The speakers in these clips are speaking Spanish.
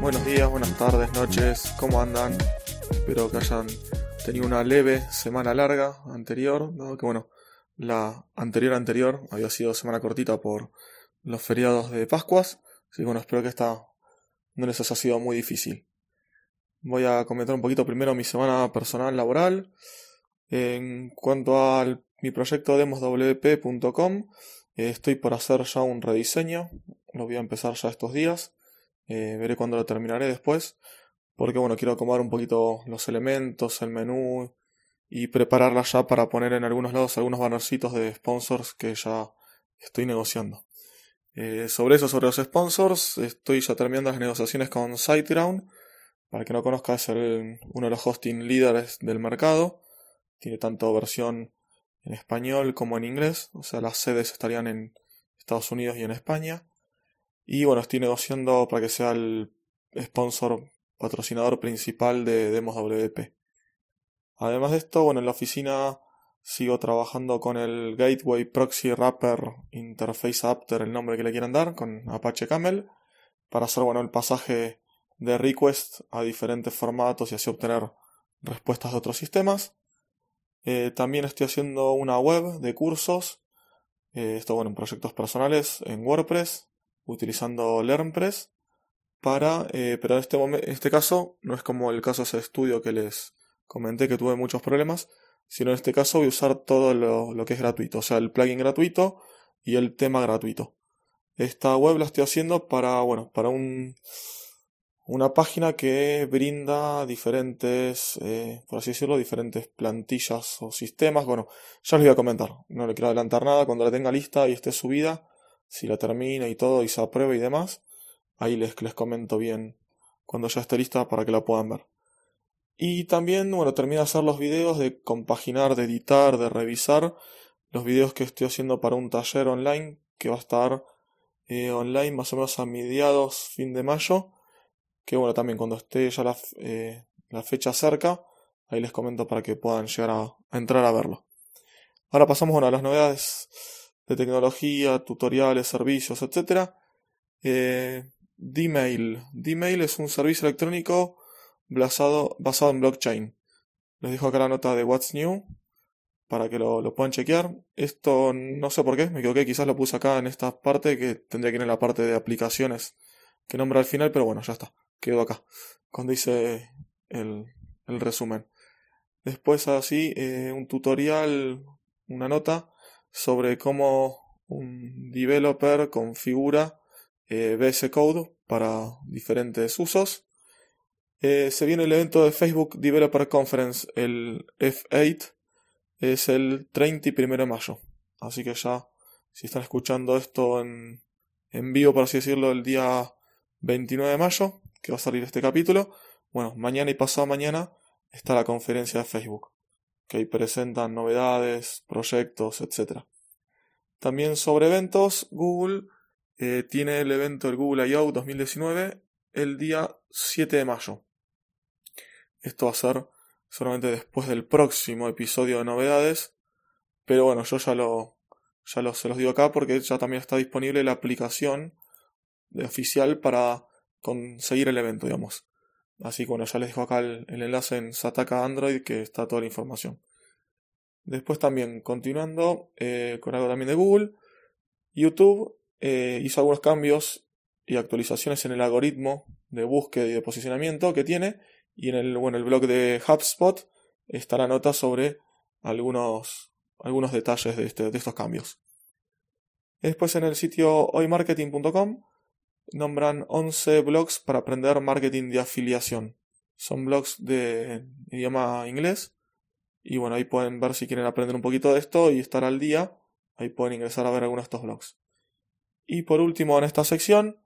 Buenos días, buenas tardes, noches, ¿cómo andan? Espero que hayan tenido una leve semana larga anterior, que bueno, la anterior anterior había sido semana cortita por los feriados de Pascuas, así bueno, espero que esta no les haya sido muy difícil. Voy a comentar un poquito primero mi semana personal laboral. En cuanto a mi proyecto demoswp.com, eh, estoy por hacer ya un rediseño, lo voy a empezar ya estos días. Eh, veré cuándo lo terminaré después. Porque bueno, quiero acomodar un poquito los elementos, el menú y prepararla ya para poner en algunos lados algunos bannercitos de sponsors que ya estoy negociando. Eh, sobre eso, sobre los sponsors, estoy ya terminando las negociaciones con SiteGround. Para que no conozca, es uno de los hosting líderes del mercado. Tiene tanto versión en español como en inglés. O sea, las sedes estarían en Estados Unidos y en España. Y bueno, estoy negociando para que sea el sponsor patrocinador principal de Demos WP. Además de esto, bueno, en la oficina sigo trabajando con el Gateway Proxy Wrapper Interface Adapter, el nombre que le quieran dar, con Apache Camel, para hacer, bueno, el pasaje de request a diferentes formatos y así obtener respuestas de otros sistemas. Eh, también estoy haciendo una web de cursos, eh, esto bueno, en proyectos personales en WordPress, utilizando LearnPress para, eh, pero en este, en este caso no es como el caso de ese estudio que les comenté que tuve muchos problemas, sino en este caso voy a usar todo lo, lo que es gratuito, o sea, el plugin gratuito y el tema gratuito. Esta web la estoy haciendo para, bueno, para un, una página que brinda diferentes, eh, por así decirlo, diferentes plantillas o sistemas. Bueno, ya les voy a comentar. No le quiero adelantar nada. Cuando la tenga lista y esté subida, si la termina y todo y se aprueba y demás, ahí les, les comento bien cuando ya esté lista para que la puedan ver. Y también, bueno, termino de hacer los videos, de compaginar, de editar, de revisar los videos que estoy haciendo para un taller online que va a estar eh, online más o menos a mediados, fin de mayo. Que bueno, también cuando esté ya la, eh, la fecha cerca, ahí les comento para que puedan llegar a, entrar a verlo. Ahora pasamos bueno, a las novedades de tecnología, tutoriales, servicios, etc. Eh, Dmail. Dmail es un servicio electrónico basado, basado en blockchain. Les dejo acá la nota de What's New para que lo, lo, puedan chequear. Esto no sé por qué, me equivoqué, quizás lo puse acá en esta parte que tendría que ir en la parte de aplicaciones que nombra al final, pero bueno, ya está, quedó acá, cuando hice el, el resumen. Después así, eh, un tutorial, una nota sobre cómo un developer configura eh, Code para diferentes usos. Eh, se viene el evento de Facebook Developer Conference, el F8, es el 31 de mayo. Así que ya, si están escuchando esto en, en vivo, por así decirlo, el día 29 de mayo, que va a salir este capítulo, bueno, mañana y pasado mañana está la conferencia de Facebook que presentan novedades, proyectos, etc. También sobre eventos, Google eh, tiene el evento del Google I.O. 2019 el día 7 de mayo. Esto va a ser solamente después del próximo episodio de novedades, pero bueno, yo ya lo, ya lo, se los digo acá porque ya también está disponible la aplicación oficial para conseguir el evento, digamos. Así que bueno, ya les dejo acá el, enlace en Sataka Android que está toda la información. Después también, continuando eh, con algo también de Google, YouTube eh, hizo algunos cambios y actualizaciones en el algoritmo de búsqueda y de posicionamiento que tiene. Y en el, bueno, el blog de HubSpot está la nota sobre algunos, algunos detalles de, este, de estos cambios. Después en el sitio hoymarketing.com nombran 11 blogs para aprender marketing de afiliación. Son blogs de idioma inglés. Y bueno, ahí pueden ver si quieren aprender un poquito de esto y estar al día. Ahí pueden ingresar a ver algunos de estos blogs. Y por último, en esta sección,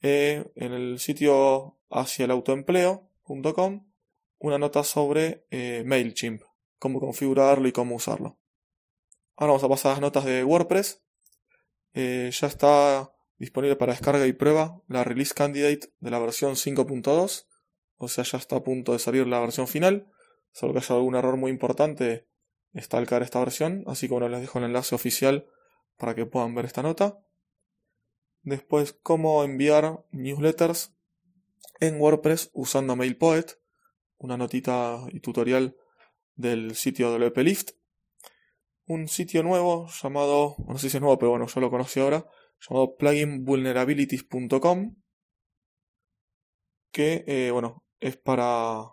eh, en el sitio hacia el autoempleo.com, una nota sobre eh, MailChimp, cómo configurarlo y cómo usarlo. Ahora vamos a pasar a las notas de WordPress. Eh, ya está disponible para descarga y prueba la release candidate de la versión 5.2, o sea, ya está a punto de salir la versión final. Solo que haya algún error muy importante, está al caer esta versión, así que bueno, les dejo el enlace oficial para que puedan ver esta nota. Después, cómo enviar newsletters en WordPress usando MailPoet, una notita y tutorial del sitio WP Un sitio nuevo llamado, no sé si es nuevo, pero bueno, yo lo conocí ahora, llamado pluginvulnerabilities.com, que, eh, bueno, es para,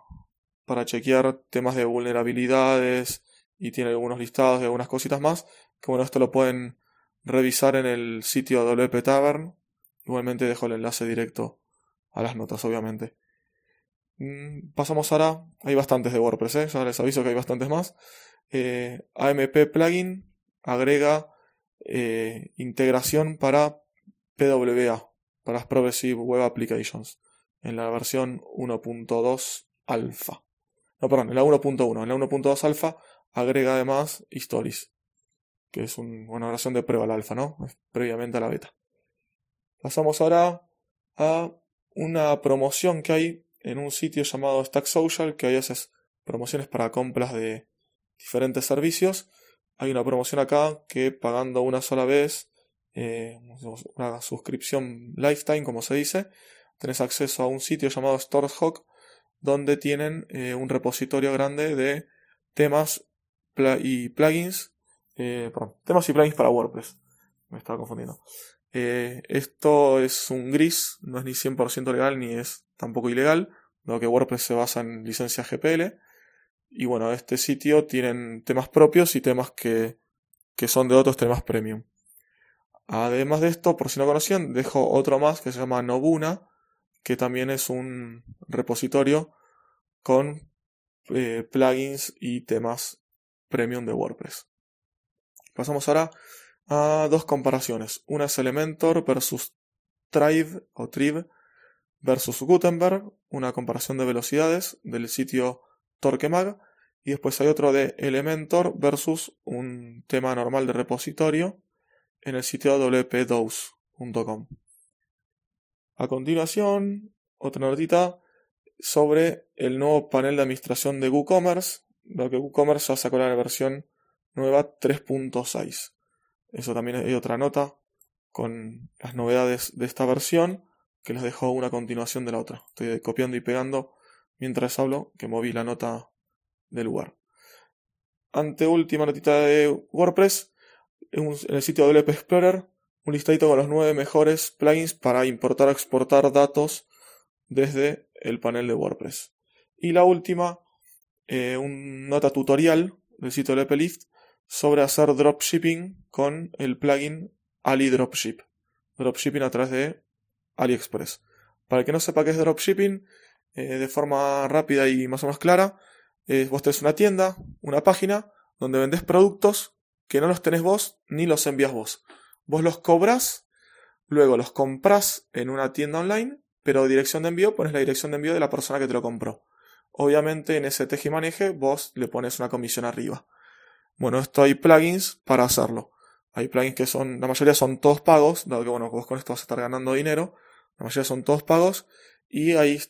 para chequear temas de vulnerabilidades y tiene algunos listados y algunas cositas más, que bueno, esto lo pueden revisar en el sitio WP Tavern. Igualmente dejo el enlace directo a las notas, obviamente. Mm, pasamos ahora, hay bastantes de WordPress, ¿eh? ya les aviso que hay bastantes más. Eh, AMP Plugin agrega eh, integración para PWA, para las Progressive Web Applications, en la versión 1.2 alfa. No, perdón, en la 1.1. En la 1.2 alfa agrega además Stories, que es una versión de prueba al alfa, ¿no? previamente a la beta. Pasamos ahora a una promoción que hay en un sitio llamado Stack Social, que hay esas promociones para compras de diferentes servicios hay una promoción acá que pagando una sola vez, eh, una suscripción lifetime, como se dice, tenés acceso a un sitio llamado StoreHawk, donde tienen eh, un repositorio grande de temas y plugins, eh, perdón, temas y plugins para WordPress. Me estaba confundiendo. esto es un gris, no es ni 100% legal ni es tampoco ilegal, dado que WordPress se basa en licencias GPL. Y bueno, este sitio tienen temas propios y temas que, que son de otros temas premium. Además de esto, por si no conocían, dejo otro más que se llama Nobuna, que también es un repositorio con eh, plugins y temas premium de WordPress. Pasamos ahora a dos comparaciones. Una es Elementor versus Tribe o Tribe versus Gutenberg, una comparación de velocidades del sitio Torquemag. Y después hay otro de Elementor versus un tema normal de repositorio en el sitio wp2.com. A continuación, otra notita sobre el nuevo panel de administración de WooCommerce, lo que WooCommerce ya sacó la versión nueva 3.6. Eso también hay otra nota con las novedades de esta versión que les dejo una continuación de la otra. Estoy copiando y pegando mientras hablo que moví la nota del lugar. Ante última notita de WordPress, en, el sitio WP Explorer, un listadito con los nueve mejores plugins para importar o exportar datos desde el panel de WordPress. Y la última, eh, un nota tutorial del sitio WP Lift sobre hacer dropshipping con el plugin Ali Dropship. Dropshipping a través de AliExpress. Para el que no sepa qué es dropshipping, eh, de forma rápida y más o menos clara, eh, vos tenés una tienda, una página, donde vendés productos que no los tenés vos ni los envías vos. Vos los cobras, luego los compras en una tienda online, pero dirección de envío pones la dirección de envío de la persona que te lo compró. Obviamente en ese maneje vos le pones una comisión arriba. Bueno, esto hay plugins para hacerlo. Hay plugins que son, la mayoría son todos pagos, dado que bueno, vos con esto vas a estar ganando dinero. La mayoría son todos pagos. Y ahí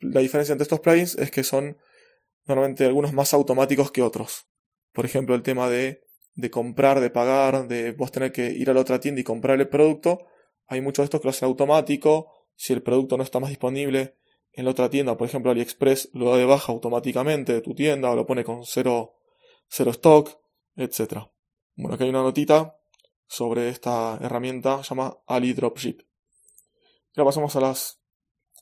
la diferencia entre estos plugins es que son normalmente algunos más automáticos que otros. Por ejemplo, el tema de, de comprar, de pagar, de vos tener que ir a la otra tienda y comprar el producto. Hay muchos de estos que lo hacen automático. Si el producto no está más disponible en la otra tienda, por ejemplo AliExpress lo da de baja automáticamente de tu tienda o lo pone con cero, cero stock, etc. Bueno, aquí hay una notita sobre esta herramienta, se llama Ali Dropship. Ahora pasamos a las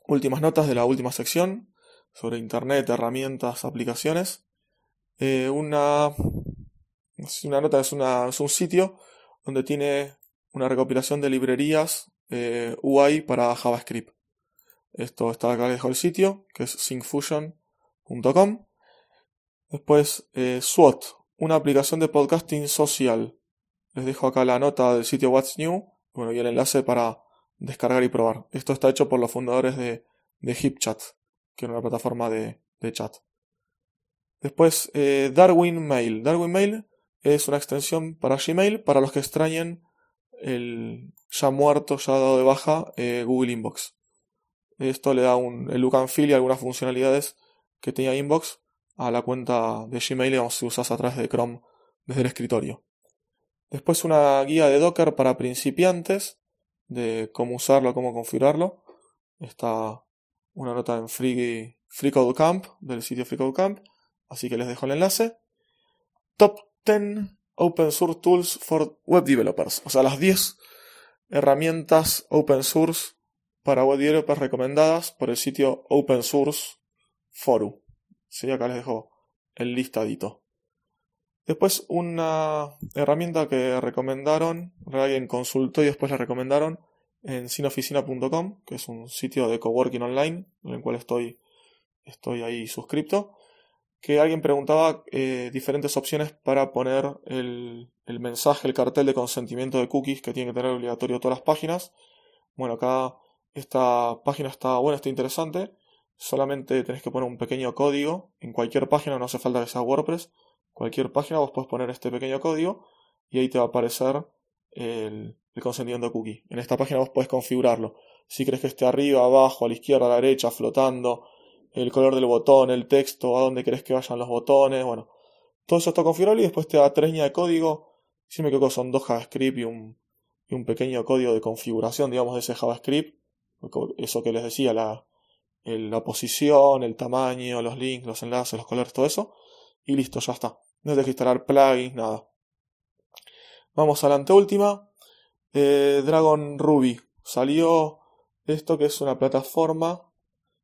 últimas notas de la última sección sobre Internet, herramientas, aplicaciones. Eh, una, una nota es, una, es un sitio donde tiene una recopilación de librerías eh, UI para JavaScript. Esto está acá, dejo el sitio, que es syncfusion.com. Después, eh, SWOT, una aplicación de podcasting social. Les dejo acá la nota del sitio What's New, bueno, y el enlace para descargar y probar. Esto está hecho por los fundadores de, de HipChat que era una plataforma de, chat. Después, eh, Darwin Mail. Darwin Mail es una extensión para Gmail para los que extrañen el ya muerto, ya dado de baja eh, Google Inbox. Esto le da un, el look and feel y algunas funcionalidades que tenía Inbox a la cuenta de Gmail digamos, si usas a través de Chrome desde el escritorio. Después una guía de Docker para principiantes de cómo usarlo, cómo configurarlo. Está una nota en Free, Camp, del sitio Camp, así que les dejo el enlace. Top 10 Open Source Tools for Web Developers, o sea, las 10 herramientas open source para web developers recomendadas por el sitio Open Source Forum. Sí, acá les dejo el listadito. Después una herramienta que recomendaron, alguien consultó y después la recomendaron en sinoficina.com, que es un sitio de coworking online, en el cual estoy, estoy ahí suscripto, que alguien preguntaba eh, diferentes opciones para poner el, el, mensaje, el cartel de consentimiento de cookies que tiene que tener obligatorio todas las páginas. Bueno, acá esta página está buena, está interesante. Solamente tenés que poner un pequeño código en cualquier página, no hace falta que sea WordPress. Cualquier página vos podés poner este pequeño código y ahí te va a aparecer el, el cookie. En esta página vos podés configurarlo. Si crees que esté arriba, abajo, a la izquierda, a la derecha, flotando, el color del botón, el texto, a dónde querés que vayan los botones, bueno. Todo eso está configurable y después te da tres líneas de código. Si me equivoco son dos JavaScript y un, y un pequeño código de configuración, digamos, de ese JavaScript. Eso que les decía, la, la posición, el tamaño, los links, los enlaces, los colores, todo eso. Y listo, ya está. No tienes que instalar plugins, nada. Vamos a la anteúltima. Eh, Dragon Ruby. Salió esto que es una plataforma,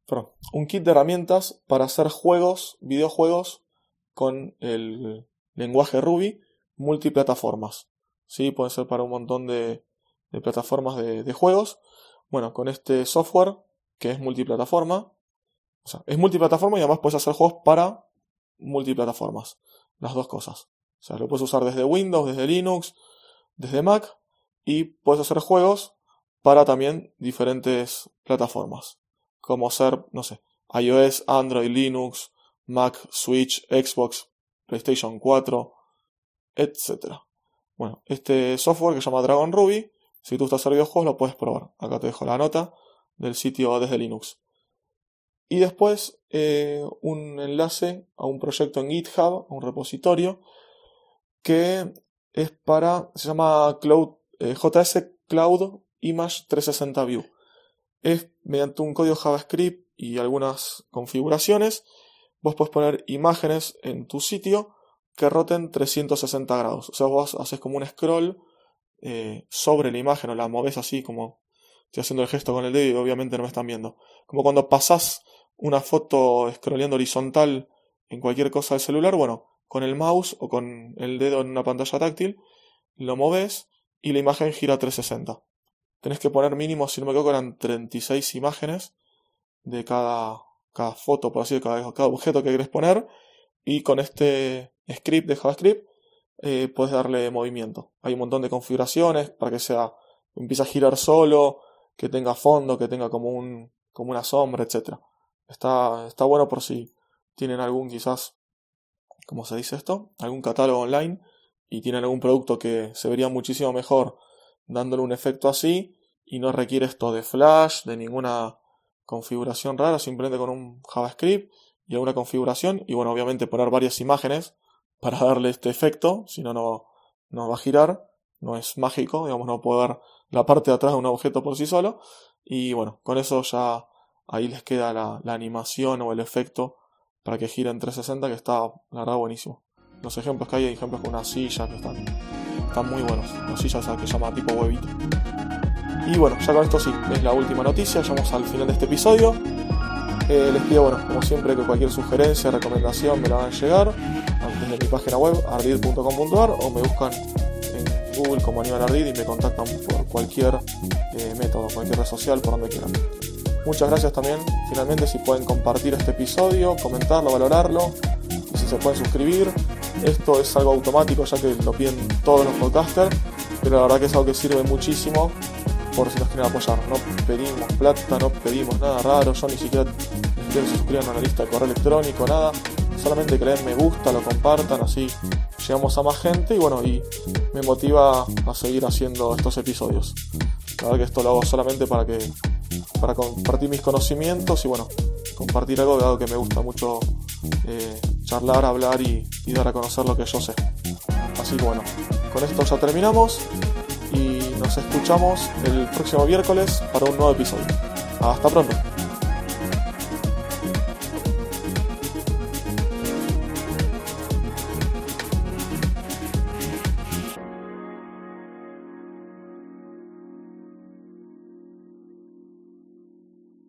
perdón, un kit de herramientas para hacer juegos, videojuegos con el lenguaje Ruby multiplataformas. ¿Sí? Puede ser para un montón de, plataformas de, juegos. Bueno, con este software que es multiplataforma, o sea, es multiplataforma y además puedes hacer juegos para multiplataformas. Las dos cosas. O sea, lo puedes usar desde Windows, desde Linux, desde Mac y puedes hacer juegos para también diferentes plataformas, como ser, no sé, iOS, Android, Linux, Mac, Switch, Xbox, PlayStation 4, etc. Bueno, este software que se llama Dragon Ruby, si tú estás hacer videojuegos lo puedes probar. Acá te dejo la nota del sitio desde Linux. Y después eh, un enlace a un proyecto en GitHub, un repositorio, que es para, se llama Cloud eh, JS Cloud Image 360 View. Es mediante un código JavaScript y algunas configuraciones, vos podés poner imágenes en tu sitio que roten 360 grados. O sea, vos haces como un scroll eh, sobre la imagen o la moves así como estoy haciendo el gesto con el dedo y obviamente no me están viendo. Como cuando pasás una foto scrolleando horizontal en cualquier cosa del celular, bueno, con el mouse o con el dedo en una pantalla táctil, lo moves y la imagen gira 360. Tenés que poner mínimo, si no me equivoco, eran 36 imágenes de cada, cada foto, por así decirlo, cada, objeto que querés poner. Y con este script de JavaScript eh, puedes darle movimiento. Hay un montón de configuraciones para que sea, empiece a girar solo, que tenga fondo, que tenga como, un, como una sombra, etc. Está, está bueno por si tienen algún quizás, ¿cómo se dice esto? Algún catálogo online y tienen algún producto que se vería muchísimo mejor dándole un efecto así y no requiere esto de flash, de ninguna configuración rara, simplemente con un JavaScript y alguna configuración y bueno, obviamente poner varias imágenes para darle este efecto, si no, no va a girar, no es mágico, digamos, no puede ver la parte de atrás de un objeto por sí solo y bueno, con eso ya ahí les queda la, animación o el efecto para que gire en 360 que está, la verdad, buenísimo los ejemplos que hay, hay ejemplos con una silla que están, están muy buenos. Una silla que se llama tipo huevito. Y bueno, ya con esto sí, es la última noticia, llegamos al final de este episodio. Eh, les pido, bueno, como siempre, que cualquier sugerencia, recomendación me la hagan llegar desde mi página web, ardid.com.ar, o me buscan en Google como Aníbal Ardid y me contactan por cualquier eh, método, cualquier red social, por donde quieran. Muchas gracias también, finalmente, si pueden compartir este episodio, comentarlo, valorarlo, y si se pueden suscribir, esto es algo automático ya que lo piden todos los podcasters, pero la verdad que es algo que sirve muchísimo por si nos quieren apoyar. No pedimos plata, no pedimos nada raro, yo ni siquiera, ni siquiera se suscriban a la lista de correo electrónico, nada. solamente que me gusta, lo compartan, así llegamos a más gente y bueno, y me motiva a seguir haciendo estos episodios. La verdad que esto lo hago solamente para que para compartir mis conocimientos y bueno, compartir algo, algo que me gusta mucho eh, charlar, hablar y, y dar a conocer lo que yo sé. Así que bueno, con esto ya terminamos y nos escuchamos el próximo miércoles para un nuevo episodio. Hasta pronto.